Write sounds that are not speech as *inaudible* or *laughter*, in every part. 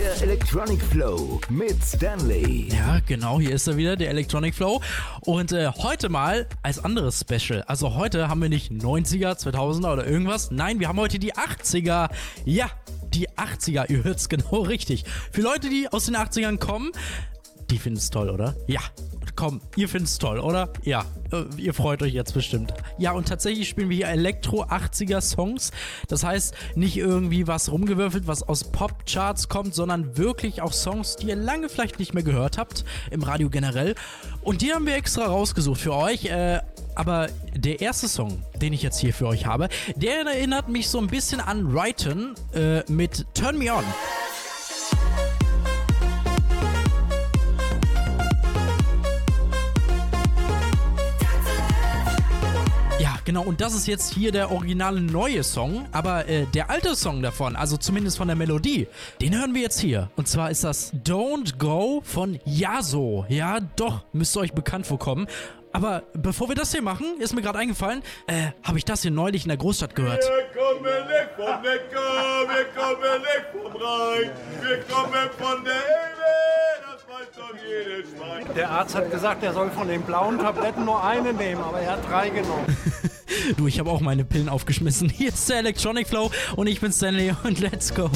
Der Electronic Flow mit Stanley. Ja, genau, hier ist er wieder, der Electronic Flow. Und äh, heute mal als anderes Special. Also heute haben wir nicht 90er, 2000er oder irgendwas. Nein, wir haben heute die 80er. Ja, die 80er, ihr hört's genau richtig. Für Leute, die aus den 80ern kommen, die finden es toll, oder? Ja. Komm, ihr findet es toll, oder? Ja. Äh, ihr freut euch jetzt bestimmt. Ja, und tatsächlich spielen wir hier Elektro-80er-Songs. Das heißt, nicht irgendwie was rumgewürfelt, was aus Pop-Charts kommt, sondern wirklich auch Songs, die ihr lange vielleicht nicht mehr gehört habt, im Radio generell. Und die haben wir extra rausgesucht für euch. Äh, aber der erste Song, den ich jetzt hier für euch habe, der erinnert mich so ein bisschen an Righton äh, mit Turn Me On. Genau, und das ist jetzt hier der originale neue Song, aber äh, der alte Song davon, also zumindest von der Melodie, den hören wir jetzt hier. Und zwar ist das Don't Go von Yaso. Ja, doch, müsste euch bekannt vorkommen. Aber bevor wir das hier machen, ist mir gerade eingefallen, äh, habe ich das hier neulich in der Großstadt gehört. Wir kommen nicht vom Neckar, wir kommen nicht vom Rhein, wir kommen von der Elbe, das weiß doch jedes Schwein. Der Arzt hat gesagt, er soll von den blauen Tabletten nur eine nehmen, aber er hat drei genommen. *laughs* du, ich habe auch meine Pillen aufgeschmissen. Hier ist der Electronic Flow und ich bin Stanley und let's go.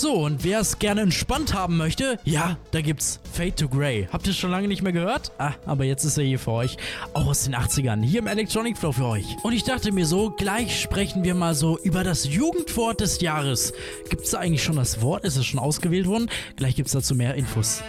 So, und wer es gerne entspannt haben möchte, ja, da gibt's Fade to Grey. Habt ihr schon lange nicht mehr gehört? Ah, aber jetzt ist er hier für euch. Auch aus den 80ern. Hier im Electronic Flow für euch. Und ich dachte mir so, gleich sprechen wir mal so über das Jugendwort des Jahres. Gibt's da eigentlich schon das Wort? Ist es schon ausgewählt worden? Gleich gibt's dazu mehr Infos.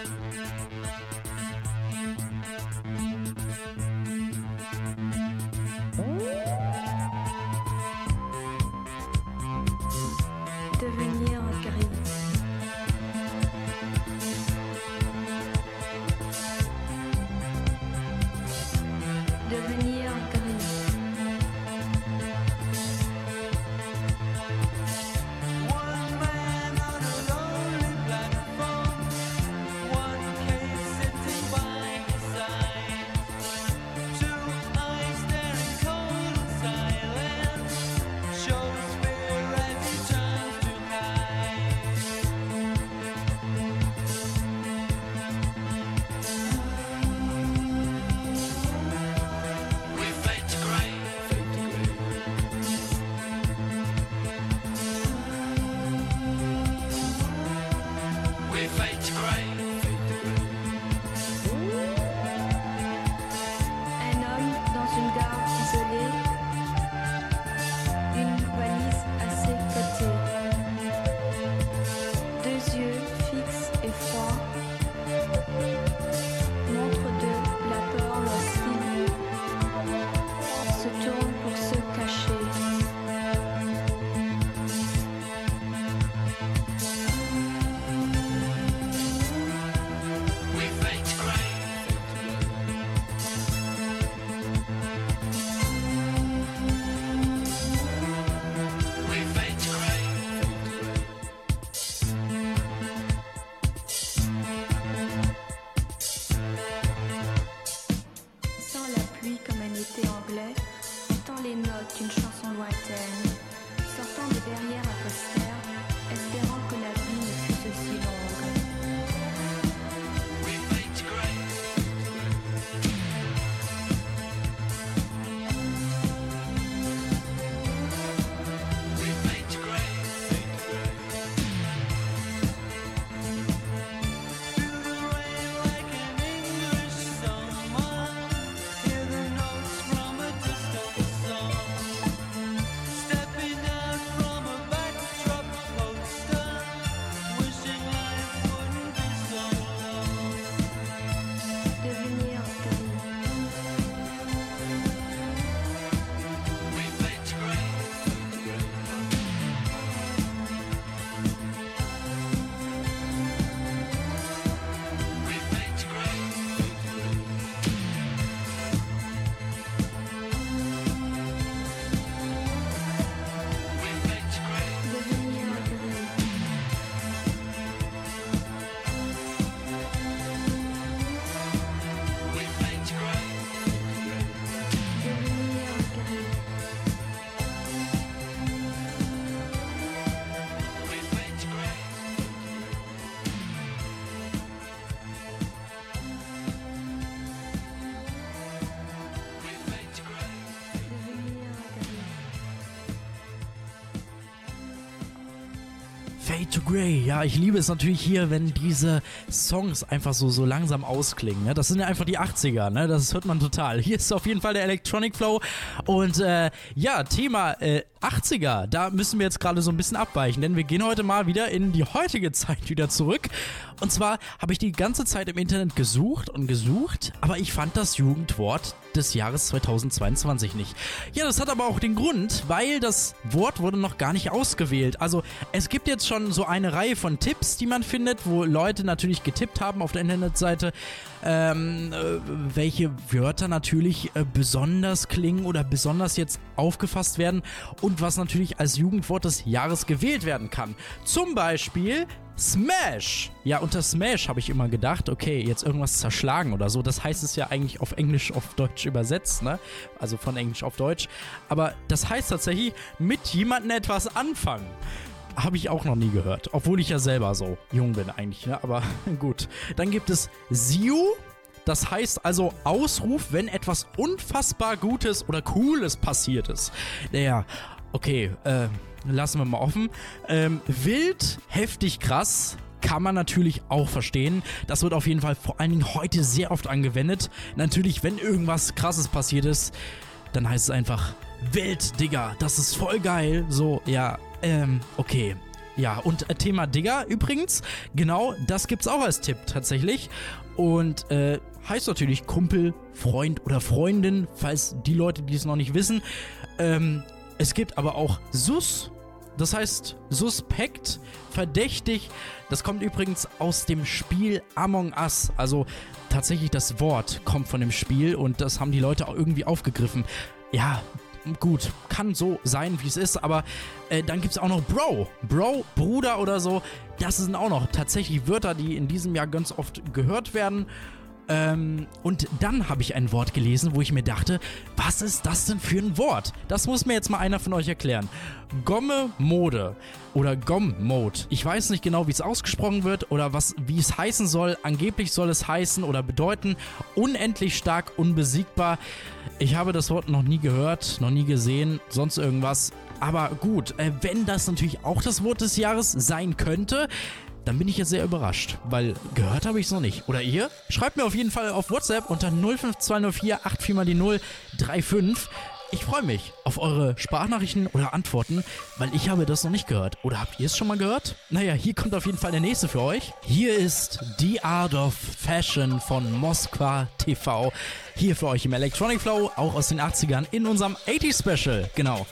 To Grey. Ja, ich liebe es natürlich hier, wenn diese Songs einfach so, so langsam ausklingen. Ne? Das sind ja einfach die 80er, ne? Das hört man total. Hier ist auf jeden Fall der Electronic Flow. Und äh, ja, Thema äh, 80er, da müssen wir jetzt gerade so ein bisschen abweichen, denn wir gehen heute mal wieder in die heutige *laughs* Zeit wieder zurück. Und zwar habe ich die ganze Zeit im Internet gesucht und gesucht, aber ich fand das Jugendwort des Jahres 2022 nicht. Ja, das hat aber auch den Grund, weil das Wort wurde noch gar nicht ausgewählt. Also es gibt jetzt schon so eine Reihe von Tipps, die man findet, wo Leute natürlich getippt haben auf der Internetseite, ähm, äh, welche Wörter natürlich äh, besonders klingen oder besonders jetzt aufgefasst werden und was natürlich als Jugendwort des Jahres gewählt werden kann. Zum Beispiel Smash. Ja, unter Smash habe ich immer gedacht, okay, jetzt irgendwas zerschlagen oder so. Das heißt es ja eigentlich auf Englisch auf Deutsch übersetzt, ne? Also von Englisch auf Deutsch. Aber das heißt tatsächlich, mit jemandem etwas anfangen. Habe ich auch noch nie gehört. Obwohl ich ja selber so jung bin eigentlich, ne? Aber *laughs* gut. Dann gibt es Siu. Das heißt also Ausruf, wenn etwas unfassbar Gutes oder Cooles passiert ist. Naja, okay, äh, lassen wir mal offen. Ähm, wild, heftig, krass. Kann man natürlich auch verstehen. Das wird auf jeden Fall vor allen Dingen heute sehr oft angewendet. Natürlich, wenn irgendwas krasses passiert ist, dann heißt es einfach wild, Digga. Das ist voll geil. So, ja, ähm, okay. Ja, und äh, Thema Digger übrigens, genau, das gibt's auch als Tipp tatsächlich. Und äh, heißt natürlich Kumpel, Freund oder Freundin, falls die Leute, die es noch nicht wissen. Ähm, es gibt aber auch Sus, das heißt suspekt, verdächtig. Das kommt übrigens aus dem Spiel Among Us. Also tatsächlich das Wort kommt von dem Spiel und das haben die Leute auch irgendwie aufgegriffen. Ja, gut, kann so sein, wie es ist, aber äh, dann gibt es auch noch Bro. Bro, Bruder oder so. Das sind auch noch tatsächlich Wörter, die in diesem Jahr ganz oft gehört werden. Ähm, und dann habe ich ein Wort gelesen, wo ich mir dachte, was ist das denn für ein Wort? Das muss mir jetzt mal einer von euch erklären. Gomme Mode oder Gom Mode. Ich weiß nicht genau, wie es ausgesprochen wird oder was, wie es heißen soll. Angeblich soll es heißen oder bedeuten unendlich stark, unbesiegbar. Ich habe das Wort noch nie gehört, noch nie gesehen, sonst irgendwas. Aber gut, äh, wenn das natürlich auch das Wort des Jahres sein könnte, dann bin ich jetzt sehr überrascht, weil gehört habe ich es noch nicht. Oder ihr? Schreibt mir auf jeden Fall auf WhatsApp unter 05204 84 mal die 035. Ich freue mich auf eure Sprachnachrichten oder Antworten, weil ich habe das noch nicht gehört. Oder habt ihr es schon mal gehört? Naja, hier kommt auf jeden Fall der nächste für euch. Hier ist The Art of Fashion von Moskwa TV. Hier für euch im Electronic Flow, auch aus den 80ern, in unserem 80 Special. Genau.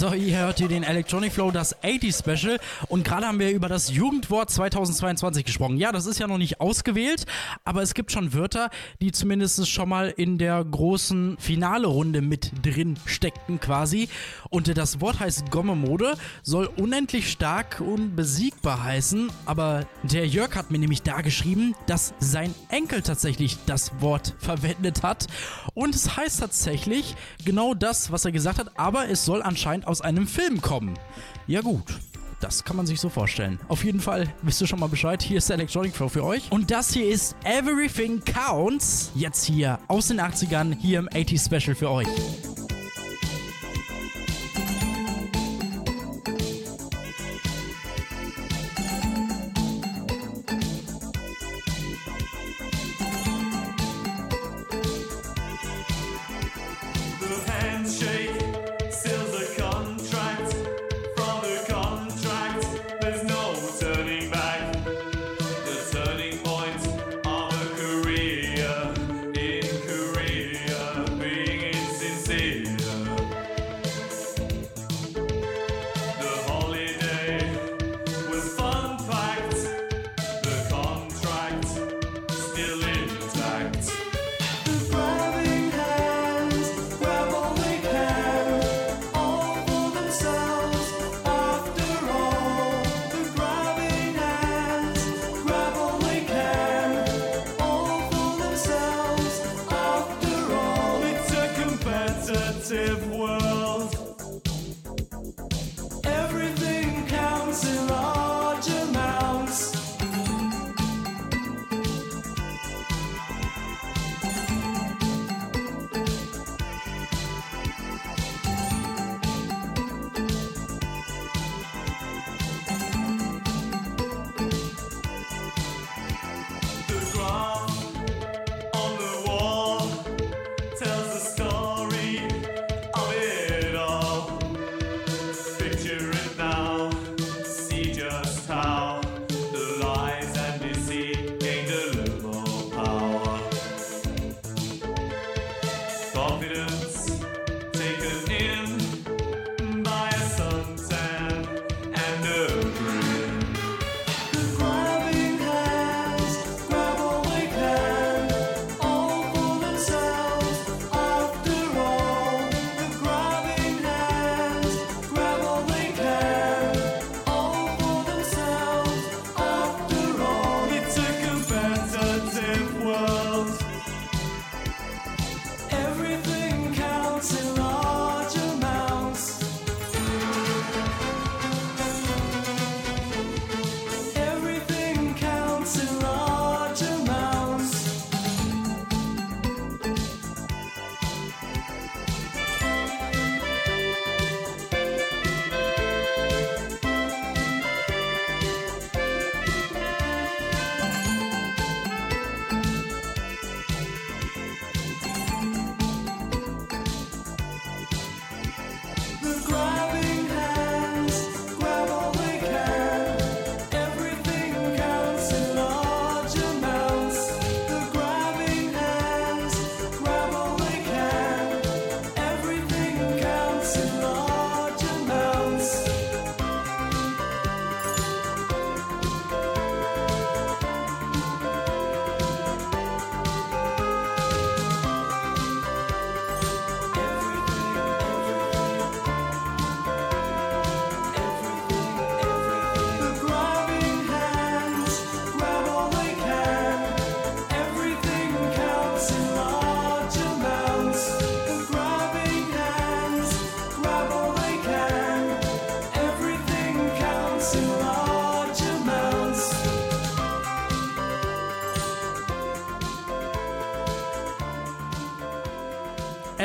So, ihr hört hier den Electronic Flow, das 80 Special. Und gerade haben wir über das Jugendwort 2022 gesprochen. Ja, das ist ja noch nicht ausgewählt, aber es gibt schon Wörter, die zumindest schon mal in der großen Finale-Runde mit drin steckten quasi. Und das Wort heißt Gomme-Mode, soll unendlich stark und besiegbar heißen. Aber der Jörg hat mir nämlich da geschrieben, dass sein Enkel tatsächlich das Wort verwendet hat. Und es heißt tatsächlich genau das, was er gesagt hat, aber es soll anscheinend aus einem Film kommen. Ja gut. Das kann man sich so vorstellen. Auf jeden Fall wisst ihr schon mal Bescheid. Hier ist der Electronic Flow für euch. Und das hier ist Everything Counts. Jetzt hier aus den 80ern, hier im 80 Special für euch.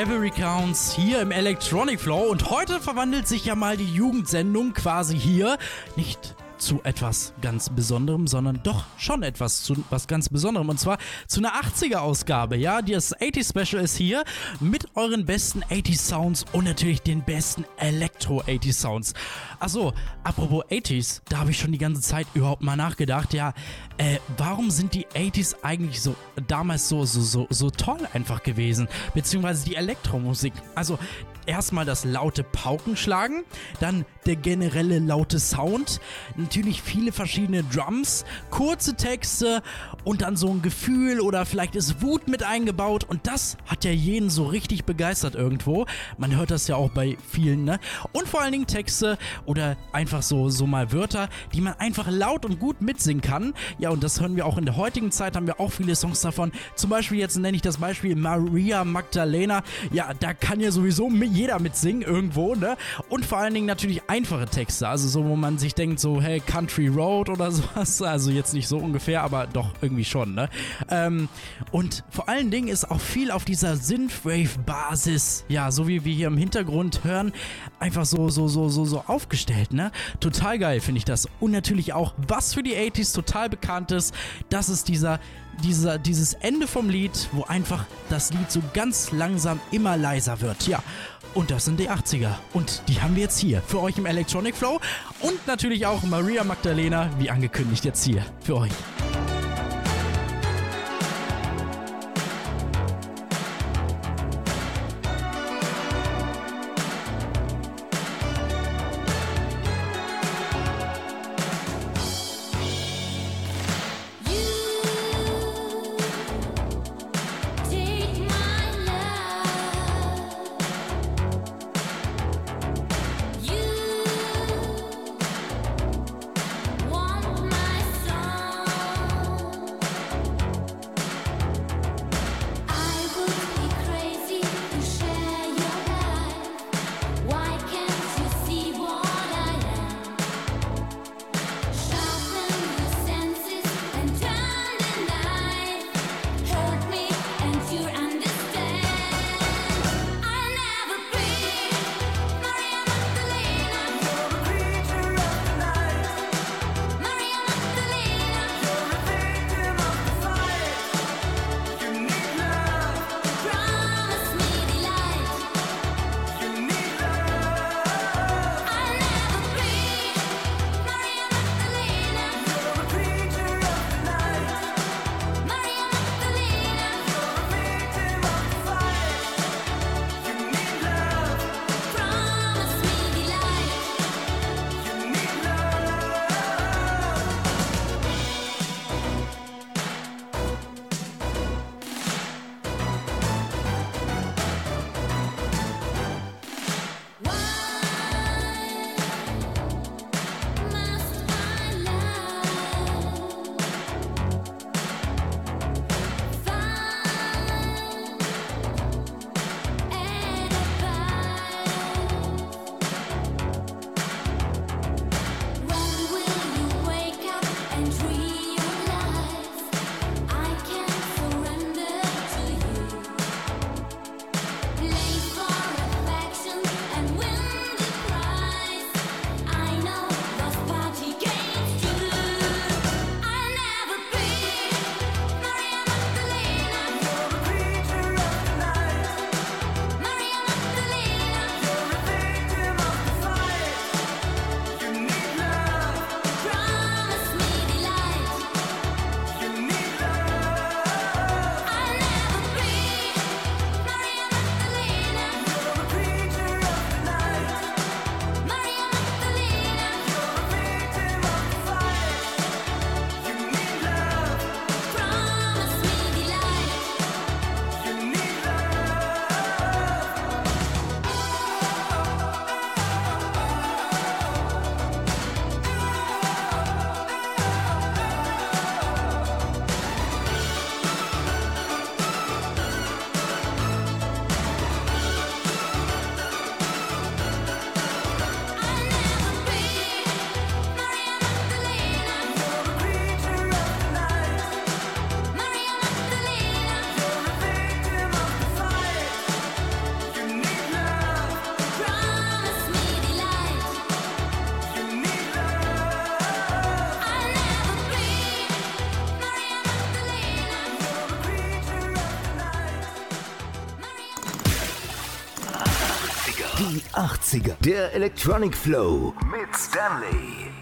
Every Counts hier im Electronic Flow. Und heute verwandelt sich ja mal die Jugendsendung quasi hier. Nicht zu etwas ganz Besonderem, sondern doch schon etwas zu was ganz Besonderem. Und zwar zu einer 80er-Ausgabe. Ja, das 80 Special ist hier mit euren besten 80 Sounds und natürlich den besten Elektro-80 Sounds. Achso, apropos 80s, da habe ich schon die ganze Zeit überhaupt mal nachgedacht. Ja, äh, warum sind die 80s eigentlich so damals so, so, so, so toll einfach gewesen? Beziehungsweise die Elektromusik. Also, erstmal das laute Paukenschlagen, dann der generelle laute Sound, natürlich viele verschiedene Drums, kurze Texte und dann so ein Gefühl oder vielleicht ist Wut mit eingebaut und das hat ja jeden so richtig begeistert irgendwo. Man hört das ja auch bei vielen, ne? Und vor allen Dingen Texte oder einfach so, so mal Wörter, die man einfach laut und gut mitsingen kann. Ja, und das hören wir auch in der heutigen Zeit, haben wir auch viele Songs davon. Zum Beispiel jetzt nenne ich das Beispiel Maria Magdalena. Ja, da kann ja sowieso jeder mitsingen irgendwo, ne? Und vor allen Dingen natürlich einfache Texte, also so, wo man sich denkt, so, hey, Country Road oder *laughs* sowas. Also jetzt nicht so ungefähr, aber doch irgendwie schon, ne? Ähm, und vor allen Dingen ist auch viel auf dieser Synthwave-Basis, ja, so wie wir hier im Hintergrund hören, einfach so, so, so, so, so aufgestellt, ne? Total geil finde ich das. Und natürlich auch, was für die 80s total bekannt ist, das ist dieser, dieser, dieses Ende vom Lied, wo einfach das Lied so ganz langsam immer leiser wird, ja. Und das sind die 80er. Und die haben wir jetzt hier für euch im Electronic Flow. Und natürlich auch Maria Magdalena, wie angekündigt, jetzt hier für euch. 80er. Der Electronic Flow mit Stanley.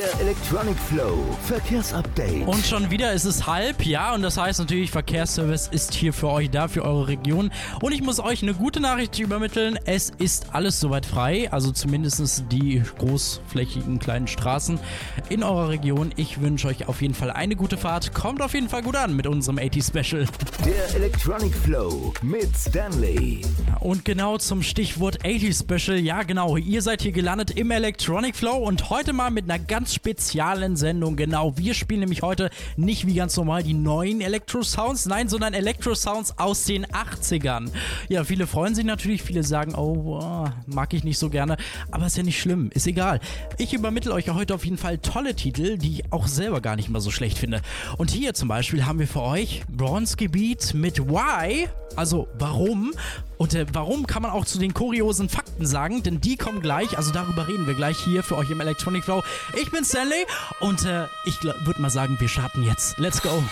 Der Electronic Flow Verkehrsupdate. Und schon wieder ist es halb, ja, und das heißt natürlich, Verkehrsservice ist hier für euch da, für eure Region. Und ich muss euch eine gute Nachricht übermitteln, es ist alles soweit frei, also zumindest die großflächigen kleinen Straßen in eurer Region. Ich wünsche euch auf jeden Fall eine gute Fahrt, kommt auf jeden Fall gut an mit unserem 80 Special. Der Electronic Flow mit Stanley. Und genau zum Stichwort 80 Special, ja genau, ihr seid hier gelandet im Electronic Flow und heute mal mit einer ganz speziellen Sendung. Genau, wir spielen nämlich heute nicht wie ganz normal die neuen Electro Sounds, nein, sondern Electro Sounds aus den 80ern. Ja, viele freuen sich natürlich, viele sagen, oh, boah, mag ich nicht so gerne, aber ist ja nicht schlimm, ist egal. Ich übermittle euch ja heute auf jeden Fall tolle Titel, die ich auch selber gar nicht mal so schlecht finde. Und hier zum Beispiel haben wir für euch Bronze Gebiet mit Why, also warum. Und äh, warum kann man auch zu den kuriosen Fakten sagen, denn die kommen gleich, also darüber reden wir gleich hier für euch im Electronic Flow. Ich bin Stanley und äh, ich würde mal sagen, wir starten jetzt. Let's go.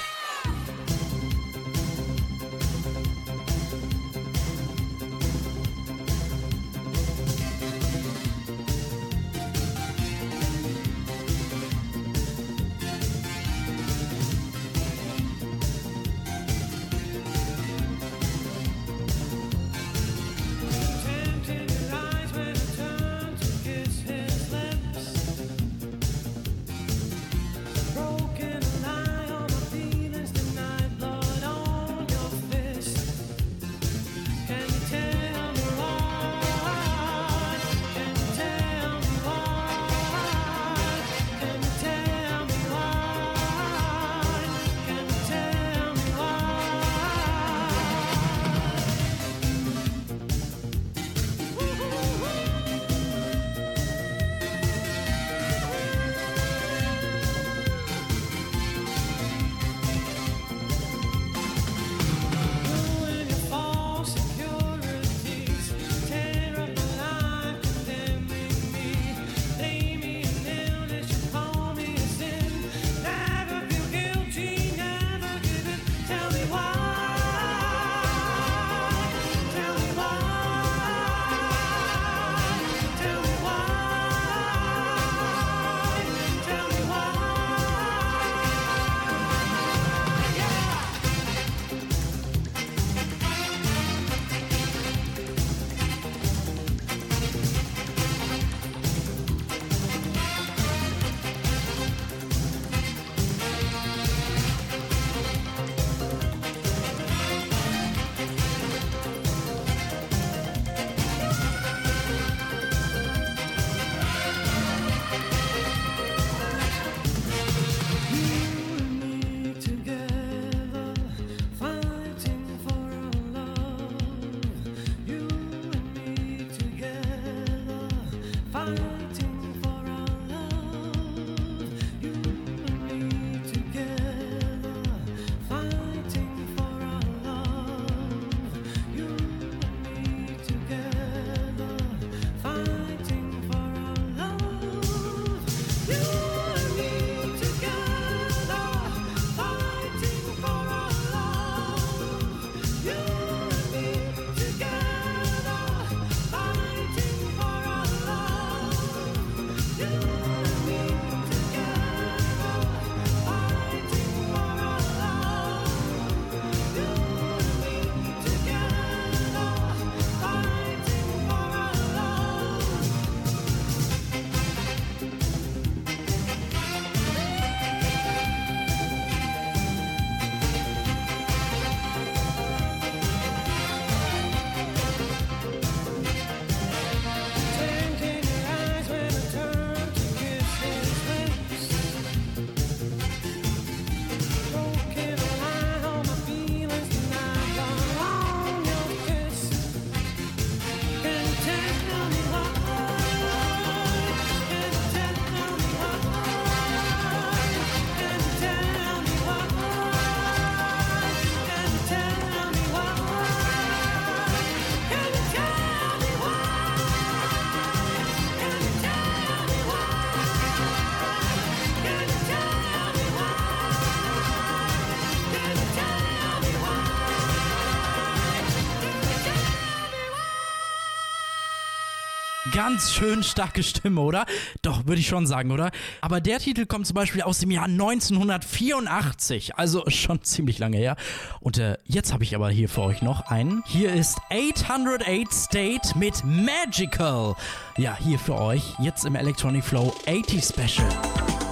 Ganz schön starke Stimme, oder? Doch, würde ich schon sagen, oder? Aber der Titel kommt zum Beispiel aus dem Jahr 1984, also *laughs* schon ziemlich lange her. Und äh, jetzt habe ich aber hier für euch noch einen. Hier ist 808 State mit Magical. Ja, hier für euch, jetzt im Electronic Flow 80 Special.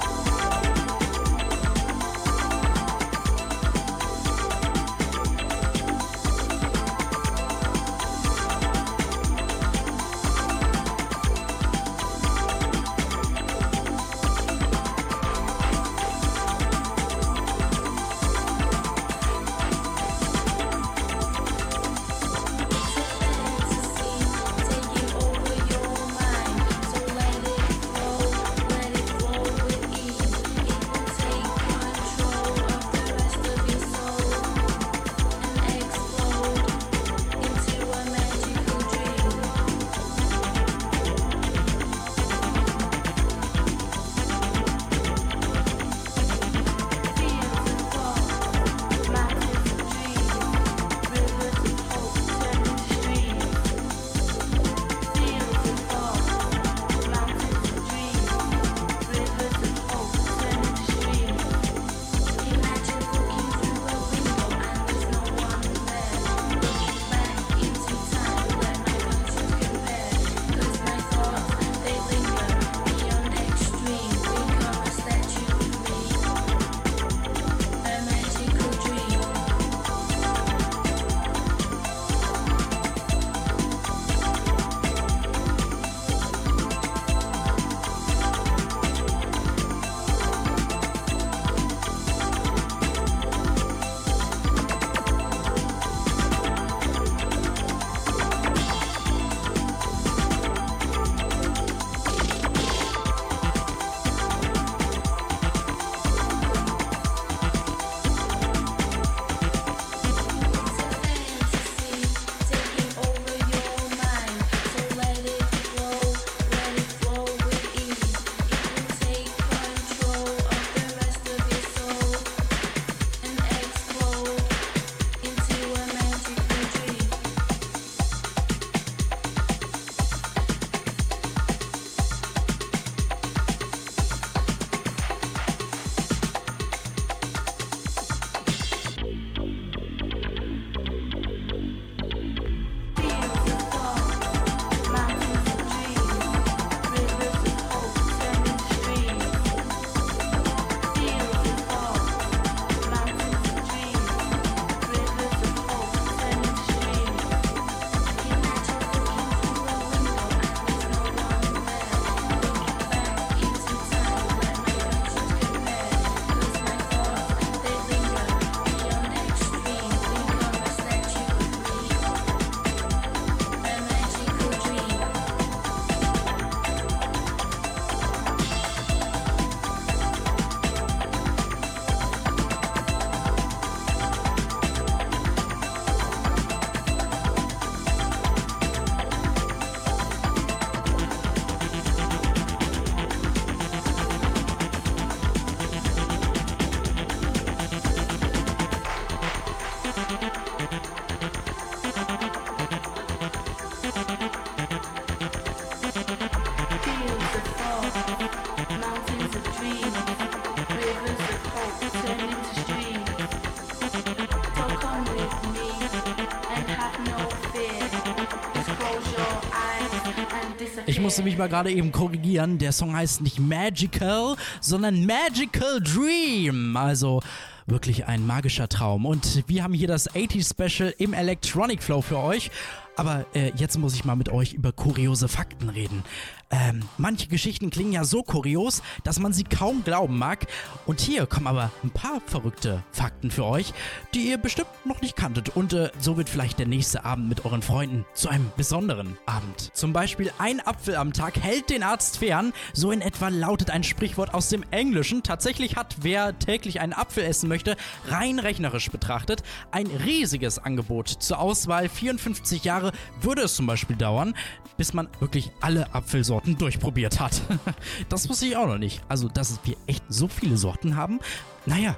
Musste mich mal gerade eben korrigieren. Der Song heißt nicht Magical, sondern Magical Dream. Also wirklich ein magischer Traum. Und wir haben hier das 80s Special im Electronic Flow für euch. Aber äh, jetzt muss ich mal mit euch über kuriose Fakten reden. Ähm, manche Geschichten klingen ja so kurios, dass man sie kaum glauben mag. Und hier kommen aber ein paar verrückte Fakten für euch, die ihr bestimmt noch nicht kanntet. Und äh, so wird vielleicht der nächste Abend mit euren Freunden zu einem besonderen Abend. Zum Beispiel ein Apfel am Tag hält den Arzt fern. So in etwa lautet ein Sprichwort aus dem Englischen. Tatsächlich hat wer täglich einen Apfel essen möchte, rein rechnerisch betrachtet, ein riesiges Angebot. Zur Auswahl 54 Jahre würde es zum Beispiel dauern, bis man wirklich alle Apfelsorten durchprobiert hat. *laughs* das wusste ich auch noch nicht. Also, dass wir echt so viele Sorten haben. Naja,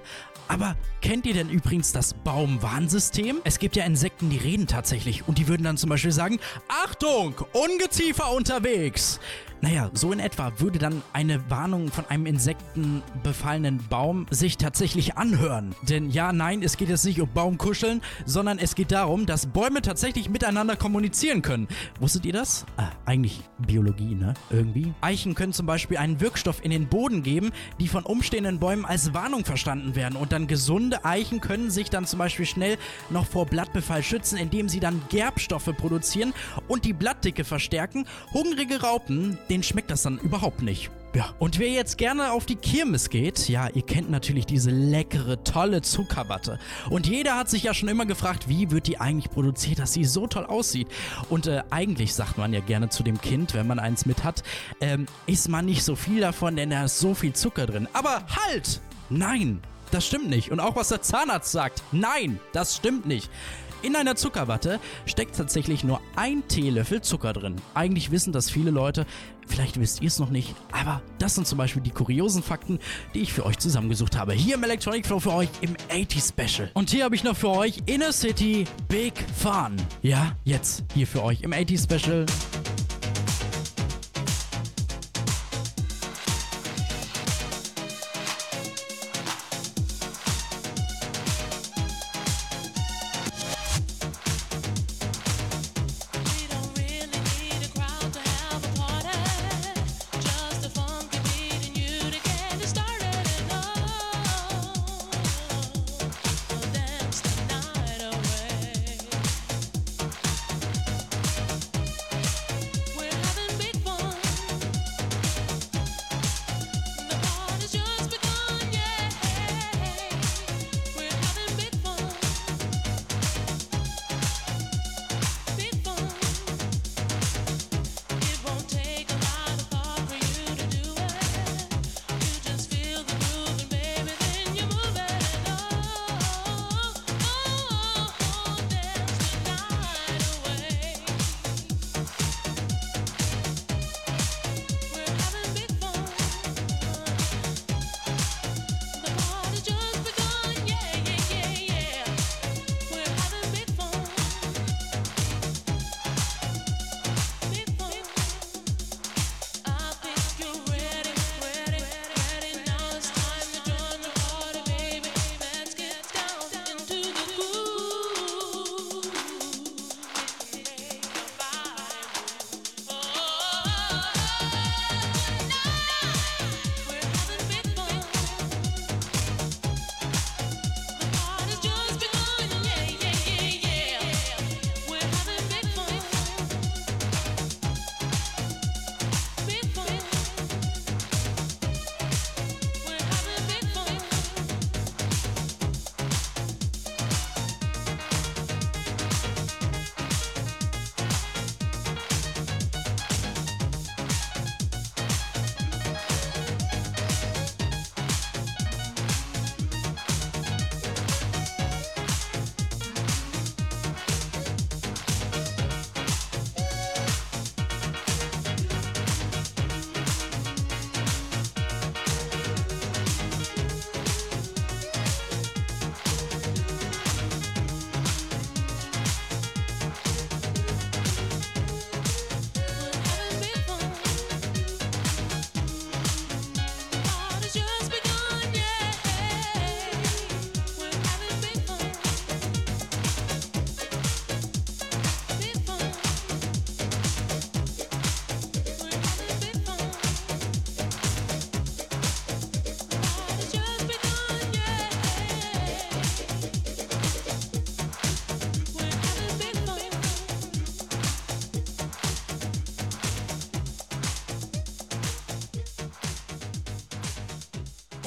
aber kennt ihr denn übrigens das Baumwarnsystem? Es gibt ja Insekten, die reden tatsächlich und die würden dann zum Beispiel sagen, Achtung, Ungeziefer unterwegs. Naja, so in etwa würde dann eine Warnung von einem insektenbefallenen Baum sich tatsächlich anhören. Denn ja, nein, es geht jetzt nicht um Baumkuscheln, sondern es geht darum, dass Bäume tatsächlich miteinander kommunizieren können. Wusstet ihr das? Ah, eigentlich Biologie, ne? Irgendwie. Eichen können zum Beispiel einen Wirkstoff in den Boden geben, die von umstehenden Bäumen als Warnung verstanden werden. Und dann gesunde Eichen können sich dann zum Beispiel schnell noch vor Blattbefall schützen, indem sie dann Gerbstoffe produzieren und die Blattdicke verstärken. Hungrige Raupen, denen schmeckt das dann überhaupt nicht. Ja, und wer jetzt gerne auf die Kirmes geht, ja, ihr kennt natürlich diese leckere, tolle Zuckerwatte. Und jeder hat sich ja schon immer gefragt, wie wird die eigentlich produziert, dass sie so toll aussieht. Und äh, eigentlich sagt man ja gerne zu dem Kind, wenn man eins mit hat, ähm, isst man nicht so viel davon, denn da ist so viel Zucker drin. Aber halt! Nein, das stimmt nicht. Und auch was der Zahnarzt sagt, nein, das stimmt nicht. In einer Zuckerwatte steckt tatsächlich nur ein Teelöffel Zucker drin. Eigentlich wissen das viele Leute, vielleicht wisst ihr es noch nicht, aber das sind zum Beispiel die kuriosen Fakten, die ich für euch zusammengesucht habe. Hier im Electronic Flow für euch im 80 Special. Und hier habe ich noch für euch Inner City Big Fun. Ja, jetzt hier für euch im 80 Special.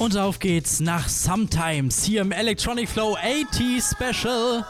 Und auf geht's nach Sometimes hier im Electronic Flow 80 Special.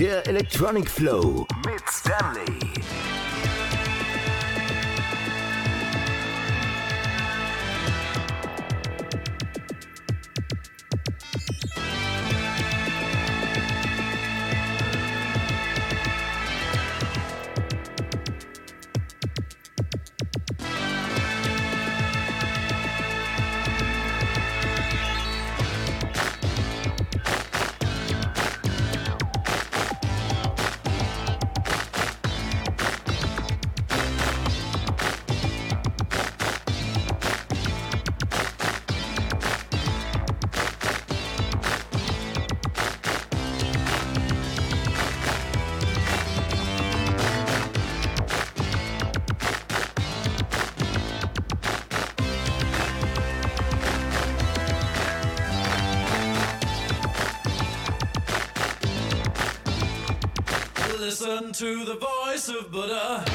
Der Electronic Flow mit Stanley. to the voice of Buddha.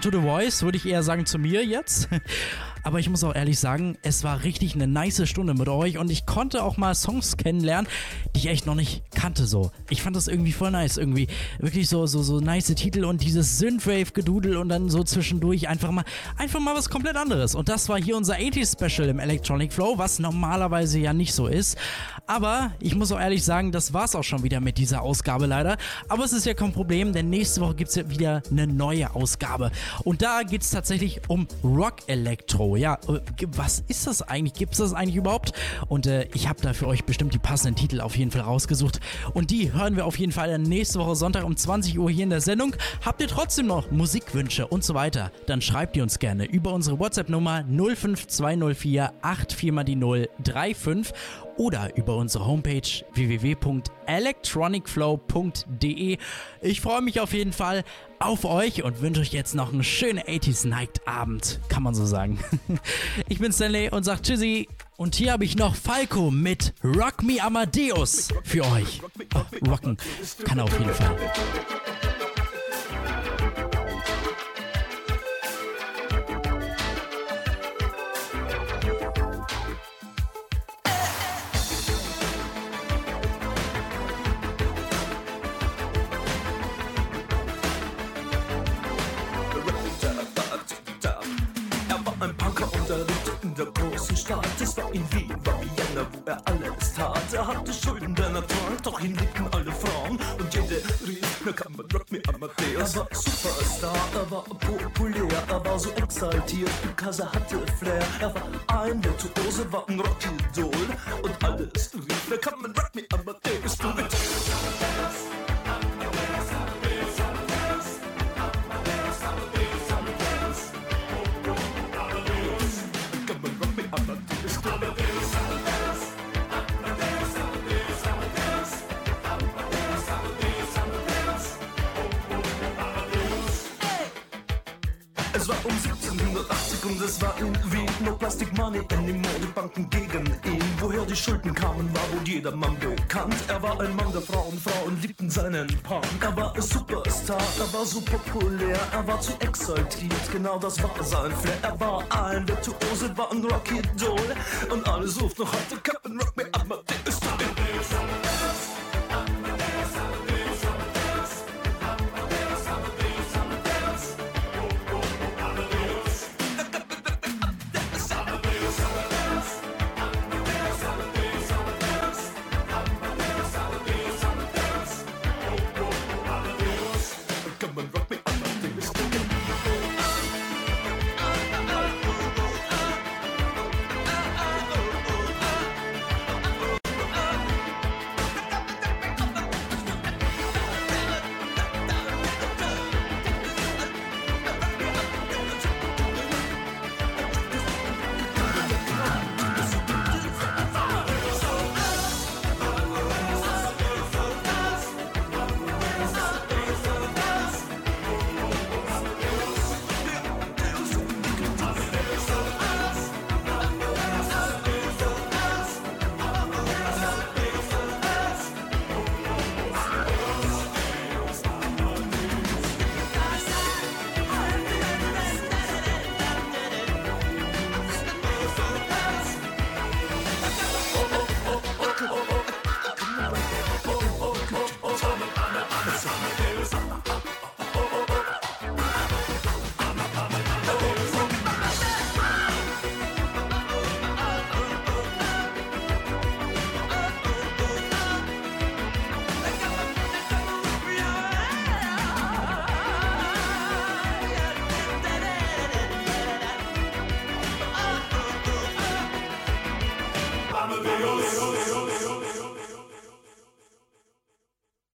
To the voice, würde ich eher sagen zu mir jetzt. *laughs* Aber ich muss auch ehrlich sagen, es war richtig eine nice Stunde mit euch und ich konnte auch mal Songs kennenlernen, die ich echt noch nicht kannte so. Ich fand das irgendwie voll nice, irgendwie wirklich so so so nice Titel und dieses Synthwave Gedudel und dann so zwischendurch einfach mal einfach mal was komplett anderes und das war hier unser 80s Special im Electronic Flow, was normalerweise ja nicht so ist. Aber ich muss auch ehrlich sagen, das war's auch schon wieder mit dieser Ausgabe leider, aber es ist ja kein Problem, denn nächste Woche gibt's ja wieder eine neue Ausgabe und da geht's tatsächlich um Rock Electro. Ja, äh, was ist das eigentlich? Gibt's das eigentlich überhaupt? Und äh, ich habe da für euch bestimmt die passenden Titel auf jeden Fall rausgesucht und die hören wir auf jeden Fall nächste Woche Sonntag um 20 Uhr hier in der Sendung. Habt ihr trotzdem noch Musikwünsche und so weiter? Dann schreibt ihr uns gerne über unsere WhatsApp-Nummer 05204 84 mal die 035 oder über unsere Homepage www.electronicflow.de. Ich freue mich auf jeden Fall auf euch und wünsche euch jetzt noch einen schönen 80s Night Abend, kann man so sagen. *laughs* Ich bin Stanley und sag Tschüssi. Und hier habe ich noch Falco mit Rock Me Amadeus für euch. Oh, rocken kann auf jeden Fall. Exaltiert, er hatte Flair. Er war ein Virtuose, war ein Rockidol. Und alles jedermann bekannt. Er war ein Mann der Frauen, Frauen liebten seinen Punk. Er war ein Superstar, er war so populär, er war zu exaltiert, genau das war sein Flair. Er war ein Virtuose, war ein Rocky Doll und alle suchten noch heute Captain